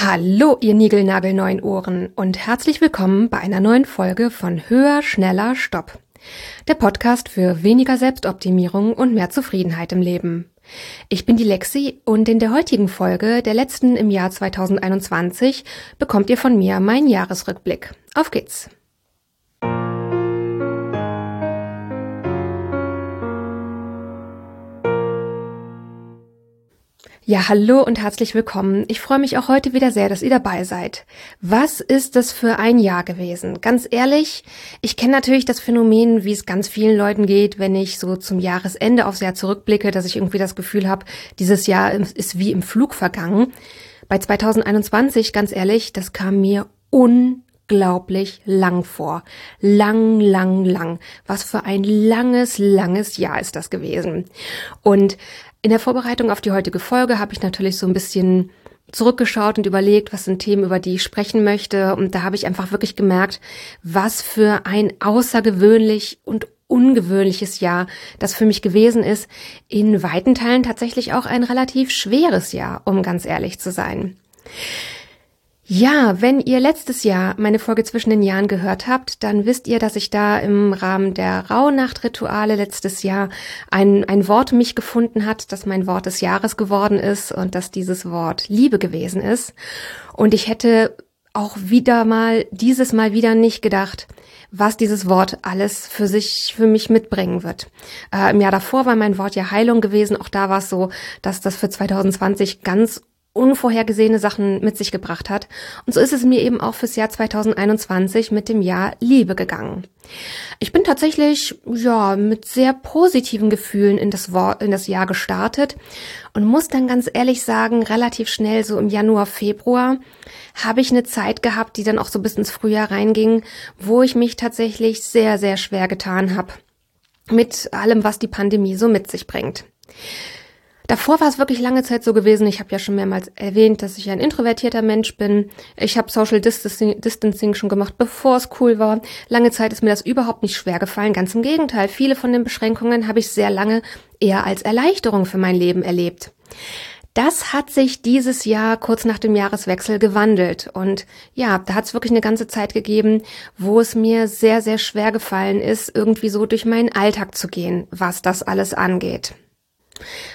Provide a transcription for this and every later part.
Hallo, ihr niegelnagelneuen Ohren und herzlich willkommen bei einer neuen Folge von Höher, Schneller, Stopp. Der Podcast für weniger Selbstoptimierung und mehr Zufriedenheit im Leben. Ich bin die Lexi und in der heutigen Folge, der letzten im Jahr 2021, bekommt ihr von mir meinen Jahresrückblick. Auf geht's! Ja, hallo und herzlich willkommen. Ich freue mich auch heute wieder sehr, dass ihr dabei seid. Was ist das für ein Jahr gewesen? Ganz ehrlich, ich kenne natürlich das Phänomen, wie es ganz vielen Leuten geht, wenn ich so zum Jahresende aufs Jahr zurückblicke, dass ich irgendwie das Gefühl habe, dieses Jahr ist wie im Flug vergangen. Bei 2021, ganz ehrlich, das kam mir unglaublich lang vor. Lang, lang, lang. Was für ein langes, langes Jahr ist das gewesen. Und in der Vorbereitung auf die heutige Folge habe ich natürlich so ein bisschen zurückgeschaut und überlegt, was sind Themen, über die ich sprechen möchte. Und da habe ich einfach wirklich gemerkt, was für ein außergewöhnlich und ungewöhnliches Jahr das für mich gewesen ist. In weiten Teilen tatsächlich auch ein relativ schweres Jahr, um ganz ehrlich zu sein. Ja, wenn ihr letztes Jahr meine Folge zwischen den Jahren gehört habt, dann wisst ihr, dass ich da im Rahmen der Rauhnachtrituale letztes Jahr ein, ein Wort mich gefunden hat, das mein Wort des Jahres geworden ist und dass dieses Wort Liebe gewesen ist. Und ich hätte auch wieder mal, dieses Mal wieder nicht gedacht, was dieses Wort alles für sich, für mich mitbringen wird. Äh, Im Jahr davor war mein Wort ja Heilung gewesen. Auch da war es so, dass das für 2020 ganz unvorhergesehene Sachen mit sich gebracht hat. Und so ist es mir eben auch fürs Jahr 2021 mit dem Jahr Liebe gegangen. Ich bin tatsächlich, ja, mit sehr positiven Gefühlen in das, Wort, in das Jahr gestartet und muss dann ganz ehrlich sagen, relativ schnell, so im Januar, Februar, habe ich eine Zeit gehabt, die dann auch so bis ins Frühjahr reinging, wo ich mich tatsächlich sehr, sehr schwer getan habe. Mit allem, was die Pandemie so mit sich bringt. Davor war es wirklich lange Zeit so gewesen. Ich habe ja schon mehrmals erwähnt, dass ich ein introvertierter Mensch bin. Ich habe Social Distancing, Distancing schon gemacht, bevor es cool war. Lange Zeit ist mir das überhaupt nicht schwer gefallen. Ganz im Gegenteil. Viele von den Beschränkungen habe ich sehr lange eher als Erleichterung für mein Leben erlebt. Das hat sich dieses Jahr kurz nach dem Jahreswechsel gewandelt. Und ja, da hat es wirklich eine ganze Zeit gegeben, wo es mir sehr, sehr schwer gefallen ist, irgendwie so durch meinen Alltag zu gehen, was das alles angeht.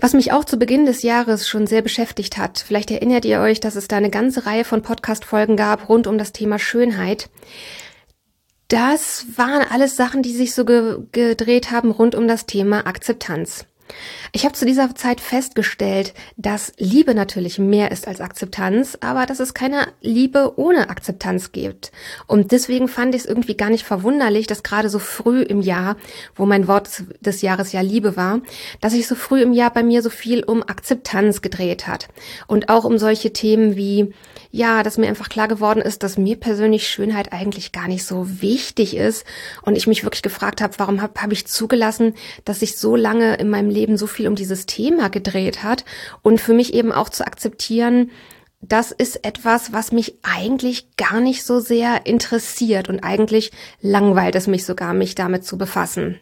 Was mich auch zu Beginn des Jahres schon sehr beschäftigt hat, vielleicht erinnert ihr euch, dass es da eine ganze Reihe von Podcast-Folgen gab rund um das Thema Schönheit. Das waren alles Sachen, die sich so ge gedreht haben rund um das Thema Akzeptanz. Ich habe zu dieser Zeit festgestellt, dass Liebe natürlich mehr ist als Akzeptanz, aber dass es keine Liebe ohne Akzeptanz gibt. Und deswegen fand ich es irgendwie gar nicht verwunderlich, dass gerade so früh im Jahr, wo mein Wort des Jahres ja Liebe war, dass sich so früh im Jahr bei mir so viel um Akzeptanz gedreht hat. Und auch um solche Themen wie, ja, dass mir einfach klar geworden ist, dass mir persönlich Schönheit eigentlich gar nicht so wichtig ist. Und ich mich wirklich gefragt habe, warum habe hab ich zugelassen, dass ich so lange in meinem Leben so viel um dieses Thema gedreht hat und für mich eben auch zu akzeptieren, das ist etwas, was mich eigentlich gar nicht so sehr interessiert und eigentlich langweilt es mich sogar, mich damit zu befassen.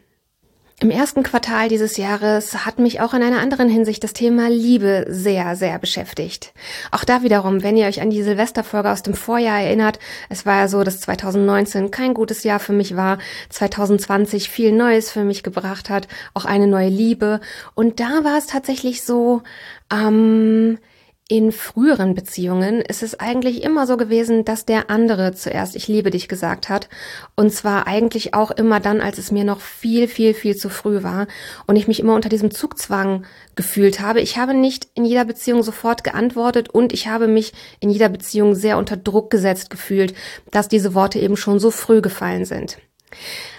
Im ersten Quartal dieses Jahres hat mich auch in einer anderen Hinsicht das Thema Liebe sehr, sehr beschäftigt. Auch da wiederum, wenn ihr euch an die Silvesterfolge aus dem Vorjahr erinnert, es war ja so, dass 2019 kein gutes Jahr für mich war, 2020 viel Neues für mich gebracht hat, auch eine neue Liebe. Und da war es tatsächlich so, ähm, in früheren Beziehungen ist es eigentlich immer so gewesen, dass der andere zuerst ich liebe dich gesagt hat. Und zwar eigentlich auch immer dann, als es mir noch viel, viel, viel zu früh war und ich mich immer unter diesem Zugzwang gefühlt habe. Ich habe nicht in jeder Beziehung sofort geantwortet und ich habe mich in jeder Beziehung sehr unter Druck gesetzt gefühlt, dass diese Worte eben schon so früh gefallen sind.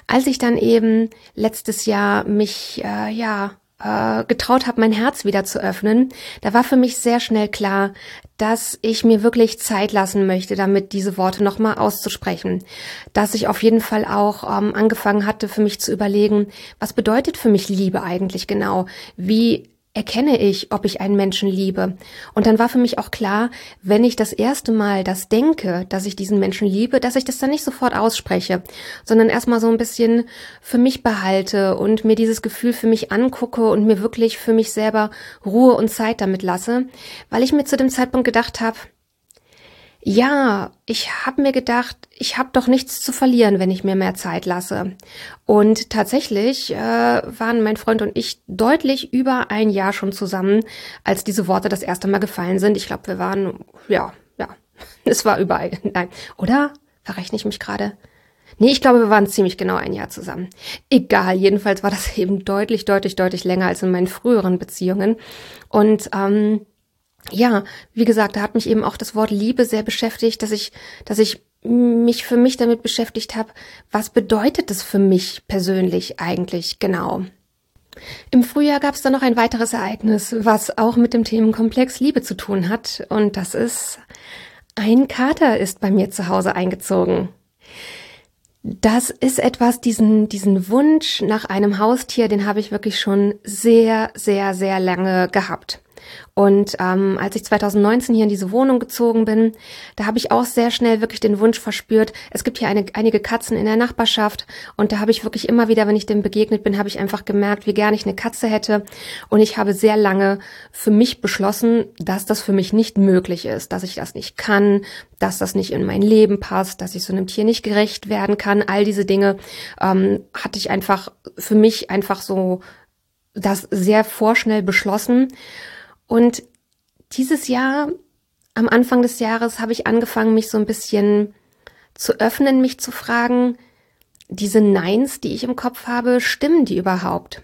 Als ich dann eben letztes Jahr mich, äh, ja, äh, getraut habe, mein Herz wieder zu öffnen, da war für mich sehr schnell klar, dass ich mir wirklich Zeit lassen möchte, damit diese Worte nochmal auszusprechen. Dass ich auf jeden Fall auch ähm, angefangen hatte, für mich zu überlegen, was bedeutet für mich Liebe eigentlich genau? Wie erkenne ich, ob ich einen Menschen liebe. Und dann war für mich auch klar, wenn ich das erste Mal das denke, dass ich diesen Menschen liebe, dass ich das dann nicht sofort ausspreche, sondern erstmal so ein bisschen für mich behalte und mir dieses Gefühl für mich angucke und mir wirklich für mich selber Ruhe und Zeit damit lasse, weil ich mir zu dem Zeitpunkt gedacht habe, Ja, ich habe mir gedacht, ich habe doch nichts zu verlieren, wenn ich mir mehr Zeit lasse. Und tatsächlich äh, waren mein Freund und ich deutlich über ein Jahr schon zusammen, als diese Worte das erste Mal gefallen sind. Ich glaube, wir waren, ja, ja, es war überall. Nein, oder? Verrechne ich mich gerade? Nee, ich glaube, wir waren ziemlich genau ein Jahr zusammen. Egal, jedenfalls war das eben deutlich, deutlich, deutlich länger als in meinen früheren Beziehungen. Und ähm, ja, wie gesagt, da hat mich eben auch das Wort Liebe sehr beschäftigt, dass ich, dass ich mich für mich damit beschäftigt habe, was bedeutet es für mich persönlich eigentlich genau. Im Frühjahr gab es dann noch ein weiteres Ereignis, was auch mit dem Themenkomplex Liebe zu tun hat, und das ist, ein Kater ist bei mir zu Hause eingezogen. Das ist etwas, diesen, diesen Wunsch nach einem Haustier, den habe ich wirklich schon sehr, sehr, sehr lange gehabt. Und ähm, als ich 2019 hier in diese Wohnung gezogen bin, da habe ich auch sehr schnell wirklich den Wunsch verspürt. Es gibt hier eine, einige Katzen in der Nachbarschaft und da habe ich wirklich immer wieder, wenn ich dem begegnet bin, habe ich einfach gemerkt, wie gerne ich eine Katze hätte. Und ich habe sehr lange für mich beschlossen, dass das für mich nicht möglich ist, dass ich das nicht kann, dass das nicht in mein Leben passt, dass ich so einem Tier nicht gerecht werden kann. All diese Dinge ähm, hatte ich einfach für mich einfach so das sehr vorschnell beschlossen. Und dieses Jahr, am Anfang des Jahres, habe ich angefangen, mich so ein bisschen zu öffnen, mich zu fragen, diese Neins, die ich im Kopf habe, stimmen die überhaupt?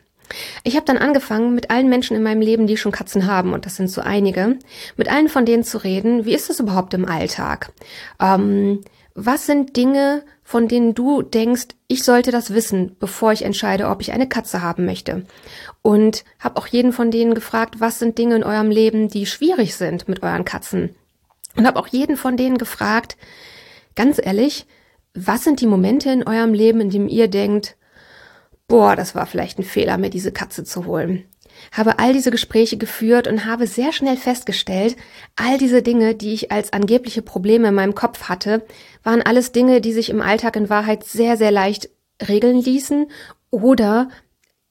Ich habe dann angefangen, mit allen Menschen in meinem Leben, die schon Katzen haben, und das sind so einige, mit allen von denen zu reden, wie ist das überhaupt im Alltag? Ähm, was sind Dinge, von denen du denkst, ich sollte das wissen, bevor ich entscheide, ob ich eine Katze haben möchte? Und habe auch jeden von denen gefragt, was sind Dinge in eurem Leben, die schwierig sind mit euren Katzen? Und habe auch jeden von denen gefragt, ganz ehrlich, was sind die Momente in eurem Leben, in dem ihr denkt, boah, das war vielleicht ein Fehler, mir diese Katze zu holen? Habe all diese Gespräche geführt und habe sehr schnell festgestellt, all diese Dinge, die ich als angebliche Probleme in meinem Kopf hatte, waren alles Dinge, die sich im Alltag in Wahrheit sehr, sehr leicht regeln ließen oder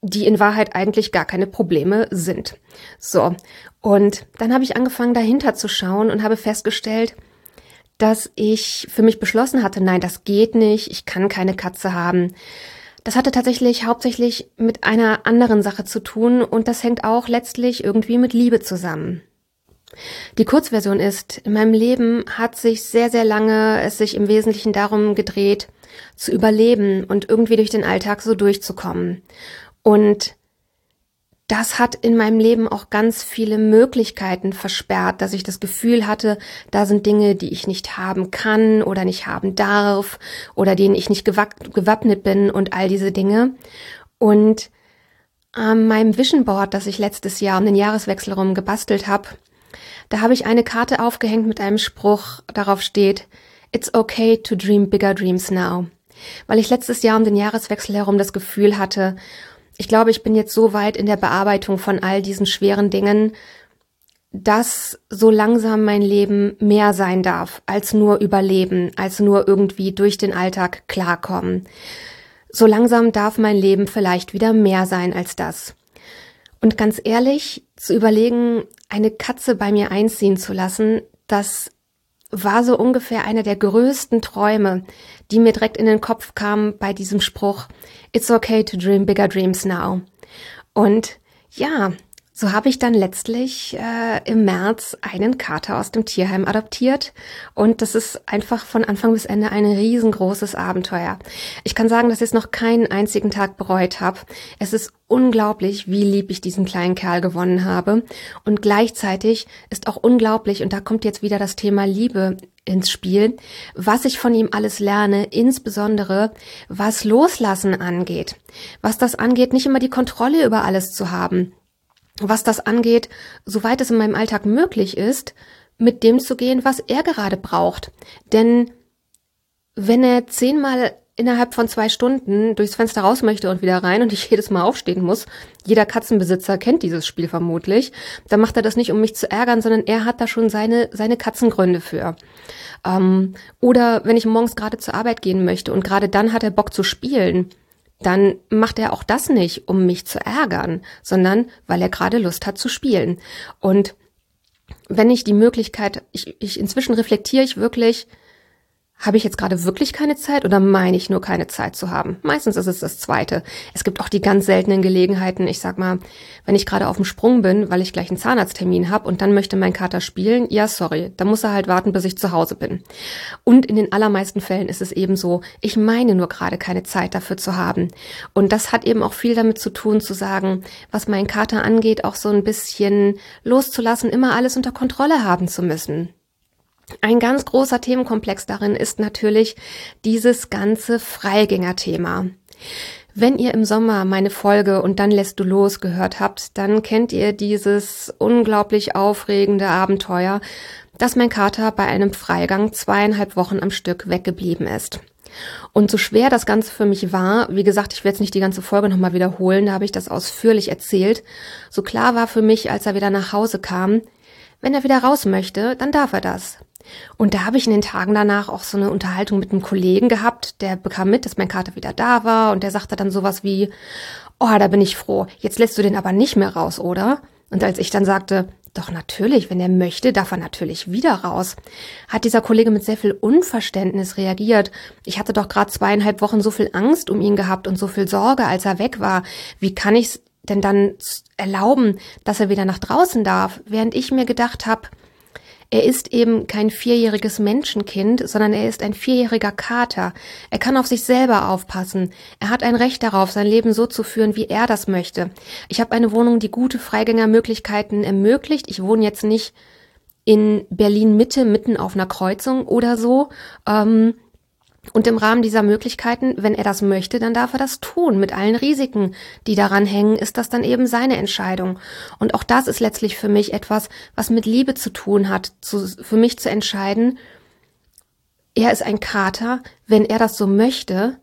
die in Wahrheit eigentlich gar keine Probleme sind. So, und dann habe ich angefangen dahinter zu schauen und habe festgestellt, dass ich für mich beschlossen hatte, nein, das geht nicht, ich kann keine Katze haben. Das hatte tatsächlich hauptsächlich mit einer anderen Sache zu tun und das hängt auch letztlich irgendwie mit Liebe zusammen. Die Kurzversion ist, in meinem Leben hat sich sehr, sehr lange es sich im Wesentlichen darum gedreht, zu überleben und irgendwie durch den Alltag so durchzukommen. Und das hat in meinem Leben auch ganz viele Möglichkeiten versperrt, dass ich das Gefühl hatte, da sind Dinge, die ich nicht haben kann oder nicht haben darf oder denen ich nicht gewappnet bin und all diese Dinge. Und an meinem Vision Board, das ich letztes Jahr um den Jahreswechsel rum gebastelt habe, da habe ich eine Karte aufgehängt mit einem Spruch, darauf steht, It's okay to dream bigger dreams now. Weil ich letztes Jahr um den Jahreswechsel herum das Gefühl hatte, ich glaube, ich bin jetzt so weit in der Bearbeitung von all diesen schweren Dingen, dass so langsam mein Leben mehr sein darf als nur überleben, als nur irgendwie durch den Alltag klarkommen. So langsam darf mein Leben vielleicht wieder mehr sein als das. Und ganz ehrlich, zu überlegen, eine Katze bei mir einziehen zu lassen, das war so ungefähr einer der größten Träume, die mir direkt in den Kopf kamen bei diesem Spruch, It's okay to dream bigger dreams now. Und ja, so habe ich dann letztlich äh, im März einen Kater aus dem Tierheim adoptiert und das ist einfach von Anfang bis Ende ein riesengroßes Abenteuer. Ich kann sagen, dass ich es noch keinen einzigen Tag bereut habe. Es ist unglaublich, wie lieb ich diesen kleinen Kerl gewonnen habe und gleichzeitig ist auch unglaublich und da kommt jetzt wieder das Thema Liebe ins Spiel, was ich von ihm alles lerne, insbesondere was Loslassen angeht. Was das angeht, nicht immer die Kontrolle über alles zu haben was das angeht, soweit es in meinem Alltag möglich ist, mit dem zu gehen, was er gerade braucht. Denn wenn er zehnmal innerhalb von zwei Stunden durchs Fenster raus möchte und wieder rein und ich jedes Mal aufstehen muss, jeder Katzenbesitzer kennt dieses Spiel vermutlich, dann macht er das nicht, um mich zu ärgern, sondern er hat da schon seine, seine Katzengründe für. Ähm, oder wenn ich morgens gerade zur Arbeit gehen möchte und gerade dann hat er Bock zu spielen, dann macht er auch das nicht, um mich zu ärgern, sondern weil er gerade Lust hat zu spielen. Und wenn ich die Möglichkeit, ich, ich inzwischen reflektiere ich wirklich, habe ich jetzt gerade wirklich keine Zeit oder meine ich nur keine Zeit zu haben? Meistens ist es das Zweite. Es gibt auch die ganz seltenen Gelegenheiten, ich sag mal, wenn ich gerade auf dem Sprung bin, weil ich gleich einen Zahnarzttermin habe und dann möchte mein Kater spielen, ja, sorry, da muss er halt warten, bis ich zu Hause bin. Und in den allermeisten Fällen ist es eben so, ich meine nur gerade keine Zeit dafür zu haben. Und das hat eben auch viel damit zu tun, zu sagen, was meinen Kater angeht, auch so ein bisschen loszulassen, immer alles unter Kontrolle haben zu müssen. Ein ganz großer Themenkomplex darin ist natürlich dieses ganze Freigängerthema. Wenn ihr im Sommer meine Folge und dann lässt du los gehört habt, dann kennt ihr dieses unglaublich aufregende Abenteuer, dass mein Kater bei einem Freigang zweieinhalb Wochen am Stück weggeblieben ist. Und so schwer das Ganze für mich war, wie gesagt, ich werde jetzt nicht die ganze Folge nochmal wiederholen, da habe ich das ausführlich erzählt, so klar war für mich, als er wieder nach Hause kam, wenn er wieder raus möchte, dann darf er das. Und da habe ich in den Tagen danach auch so eine Unterhaltung mit einem Kollegen gehabt, der bekam mit, dass mein Kater wieder da war und der sagte dann sowas wie, oh, da bin ich froh, jetzt lässt du den aber nicht mehr raus, oder? Und als ich dann sagte, doch natürlich, wenn er möchte, darf er natürlich wieder raus, hat dieser Kollege mit sehr viel Unverständnis reagiert. Ich hatte doch gerade zweieinhalb Wochen so viel Angst um ihn gehabt und so viel Sorge, als er weg war. Wie kann ich es denn dann erlauben, dass er wieder nach draußen darf? Während ich mir gedacht habe, er ist eben kein vierjähriges Menschenkind, sondern er ist ein vierjähriger Kater. Er kann auf sich selber aufpassen. Er hat ein Recht darauf, sein Leben so zu führen, wie er das möchte. Ich habe eine Wohnung, die gute Freigängermöglichkeiten ermöglicht. Ich wohne jetzt nicht in Berlin Mitte, mitten auf einer Kreuzung oder so. Ähm, und im Rahmen dieser Möglichkeiten, wenn er das möchte, dann darf er das tun. Mit allen Risiken, die daran hängen, ist das dann eben seine Entscheidung. Und auch das ist letztlich für mich etwas, was mit Liebe zu tun hat, zu, für mich zu entscheiden, er ist ein Kater, wenn er das so möchte,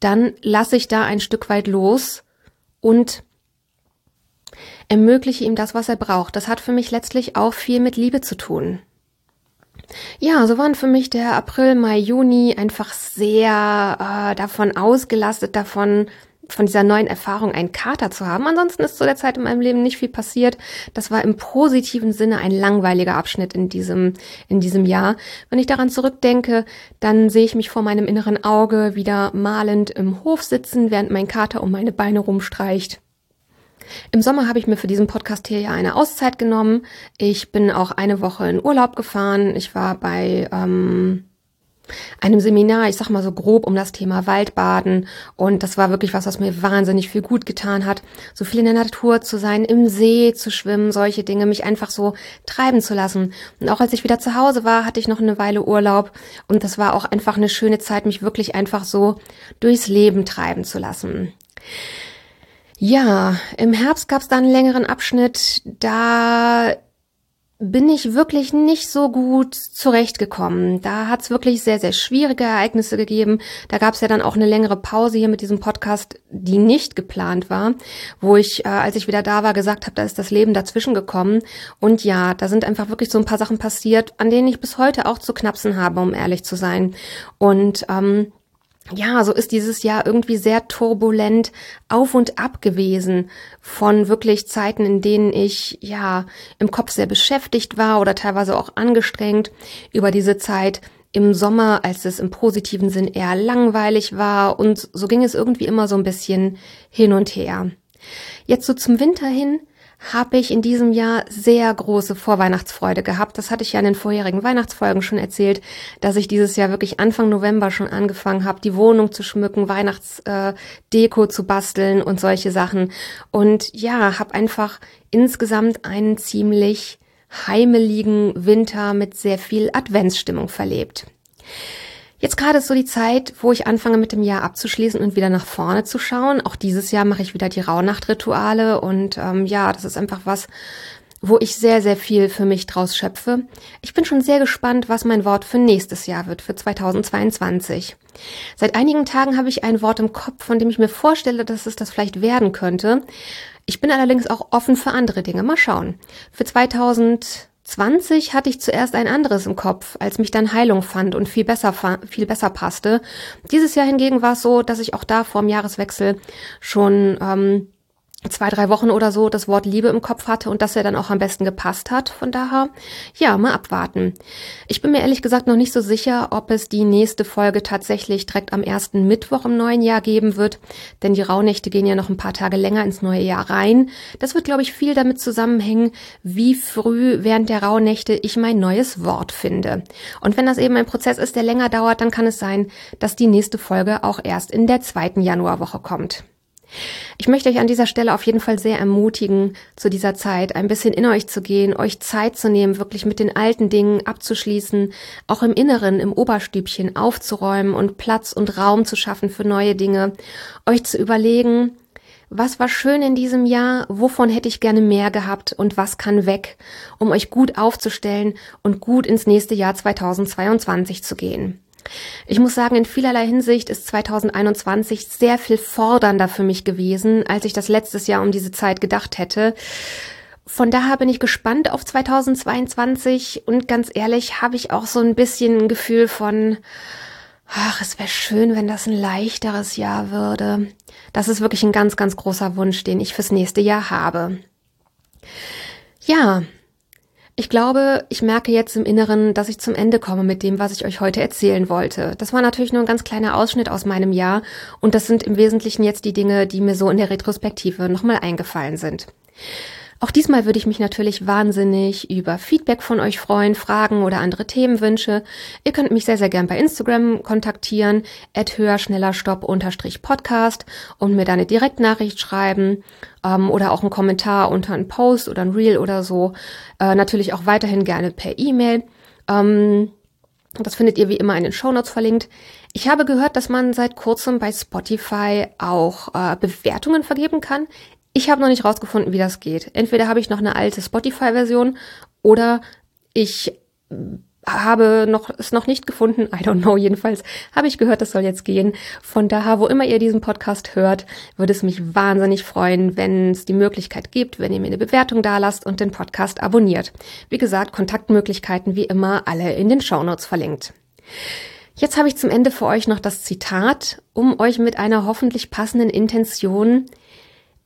dann lasse ich da ein Stück weit los und ermögliche ihm das, was er braucht. Das hat für mich letztlich auch viel mit Liebe zu tun. Ja, so waren für mich der April, Mai, Juni einfach sehr äh, davon ausgelastet, davon von dieser neuen Erfahrung einen Kater zu haben. Ansonsten ist zu der Zeit in meinem Leben nicht viel passiert. Das war im positiven Sinne ein langweiliger Abschnitt in diesem, in diesem Jahr. Wenn ich daran zurückdenke, dann sehe ich mich vor meinem inneren Auge wieder malend im Hof sitzen, während mein Kater um meine Beine rumstreicht. Im Sommer habe ich mir für diesen Podcast hier ja eine Auszeit genommen. Ich bin auch eine Woche in Urlaub gefahren. Ich war bei ähm, einem Seminar, ich sag mal so grob um das Thema Waldbaden. Und das war wirklich was, was mir wahnsinnig viel gut getan hat. So viel in der Natur zu sein, im See zu schwimmen, solche Dinge, mich einfach so treiben zu lassen. Und auch als ich wieder zu Hause war, hatte ich noch eine Weile Urlaub. Und das war auch einfach eine schöne Zeit, mich wirklich einfach so durchs Leben treiben zu lassen. Ja, im Herbst gab es da einen längeren Abschnitt, da bin ich wirklich nicht so gut zurechtgekommen. Da hat es wirklich sehr, sehr schwierige Ereignisse gegeben. Da gab es ja dann auch eine längere Pause hier mit diesem Podcast, die nicht geplant war, wo ich, äh, als ich wieder da war, gesagt habe, da ist das Leben dazwischen gekommen. Und ja, da sind einfach wirklich so ein paar Sachen passiert, an denen ich bis heute auch zu knapsen habe, um ehrlich zu sein. Und ähm, ja, so ist dieses Jahr irgendwie sehr turbulent auf und ab gewesen von wirklich Zeiten, in denen ich ja im Kopf sehr beschäftigt war oder teilweise auch angestrengt über diese Zeit im Sommer, als es im positiven Sinn eher langweilig war und so ging es irgendwie immer so ein bisschen hin und her. Jetzt so zum Winter hin habe ich in diesem Jahr sehr große Vorweihnachtsfreude gehabt. Das hatte ich ja in den vorherigen Weihnachtsfolgen schon erzählt, dass ich dieses Jahr wirklich Anfang November schon angefangen habe, die Wohnung zu schmücken, Weihnachtsdeko äh, zu basteln und solche Sachen. Und ja, habe einfach insgesamt einen ziemlich heimeligen Winter mit sehr viel Adventsstimmung verlebt. Jetzt gerade ist so die Zeit, wo ich anfange mit dem Jahr abzuschließen und wieder nach vorne zu schauen. Auch dieses Jahr mache ich wieder die Rauhnachtrituale und ähm, ja, das ist einfach was, wo ich sehr, sehr viel für mich draus schöpfe. Ich bin schon sehr gespannt, was mein Wort für nächstes Jahr wird, für 2022. Seit einigen Tagen habe ich ein Wort im Kopf, von dem ich mir vorstelle, dass es das vielleicht werden könnte. Ich bin allerdings auch offen für andere Dinge. Mal schauen. Für 2000 20 hatte ich zuerst ein anderes im Kopf, als mich dann Heilung fand und viel besser, viel besser passte. Dieses Jahr hingegen war es so, dass ich auch da vor dem Jahreswechsel schon ähm, zwei, drei Wochen oder so das Wort Liebe im Kopf hatte und dass er dann auch am besten gepasst hat. Von daher, ja, mal abwarten. Ich bin mir ehrlich gesagt noch nicht so sicher, ob es die nächste Folge tatsächlich direkt am ersten Mittwoch im neuen Jahr geben wird, denn die Rauhnächte gehen ja noch ein paar Tage länger ins neue Jahr rein. Das wird, glaube ich, viel damit zusammenhängen, wie früh während der Rauhnächte ich mein neues Wort finde. Und wenn das eben ein Prozess ist, der länger dauert, dann kann es sein, dass die nächste Folge auch erst in der zweiten Januarwoche kommt. Ich möchte euch an dieser Stelle auf jeden Fall sehr ermutigen, zu dieser Zeit ein bisschen in euch zu gehen, euch Zeit zu nehmen, wirklich mit den alten Dingen abzuschließen, auch im Inneren, im Oberstübchen aufzuräumen und Platz und Raum zu schaffen für neue Dinge, euch zu überlegen, was war schön in diesem Jahr, wovon hätte ich gerne mehr gehabt und was kann weg, um euch gut aufzustellen und gut ins nächste Jahr 2022 zu gehen. Ich muss sagen, in vielerlei Hinsicht ist 2021 sehr viel fordernder für mich gewesen, als ich das letztes Jahr um diese Zeit gedacht hätte. Von daher bin ich gespannt auf 2022 und ganz ehrlich habe ich auch so ein bisschen ein Gefühl von, ach, es wäre schön, wenn das ein leichteres Jahr würde. Das ist wirklich ein ganz, ganz großer Wunsch, den ich fürs nächste Jahr habe. Ja, ich glaube, ich merke jetzt im Inneren, dass ich zum Ende komme mit dem, was ich euch heute erzählen wollte. Das war natürlich nur ein ganz kleiner Ausschnitt aus meinem Jahr und das sind im Wesentlichen jetzt die Dinge, die mir so in der Retrospektive nochmal eingefallen sind. Auch diesmal würde ich mich natürlich wahnsinnig über Feedback von euch freuen, Fragen oder andere Themenwünsche. Ihr könnt mich sehr, sehr gern bei Instagram kontaktieren, at höher, schneller, stopp, unterstrich Podcast und mir da eine Direktnachricht schreiben ähm, oder auch einen Kommentar unter einen Post oder ein Reel oder so. Äh, natürlich auch weiterhin gerne per E-Mail. Ähm, das findet ihr wie immer in den Shownotes verlinkt. Ich habe gehört, dass man seit kurzem bei Spotify auch äh, Bewertungen vergeben kann. Ich habe noch nicht rausgefunden, wie das geht. Entweder habe ich noch eine alte Spotify-Version oder ich habe noch es noch nicht gefunden. I don't know. Jedenfalls habe ich gehört, das soll jetzt gehen. Von daher, wo immer ihr diesen Podcast hört, würde es mich wahnsinnig freuen, wenn es die Möglichkeit gibt, wenn ihr mir eine Bewertung da lasst und den Podcast abonniert. Wie gesagt, Kontaktmöglichkeiten wie immer alle in den Shownotes verlinkt. Jetzt habe ich zum Ende für euch noch das Zitat, um euch mit einer hoffentlich passenden Intention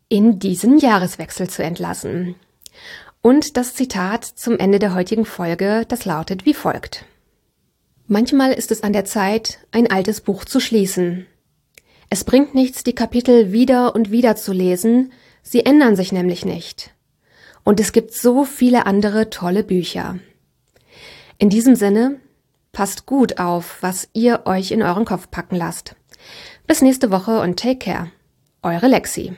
in diesen Jahreswechsel zu entlassen. Und das Zitat zum Ende der heutigen Folge, das lautet wie folgt. Manchmal ist es an der Zeit, ein altes Buch zu schließen. Es bringt nichts, die Kapitel wieder und wieder zu lesen, sie ändern sich nämlich nicht. Und es gibt so viele andere tolle Bücher. In diesem Sinne, passt gut auf, was ihr euch in euren Kopf packen lasst. Bis nächste Woche und take care. Eure Lexi.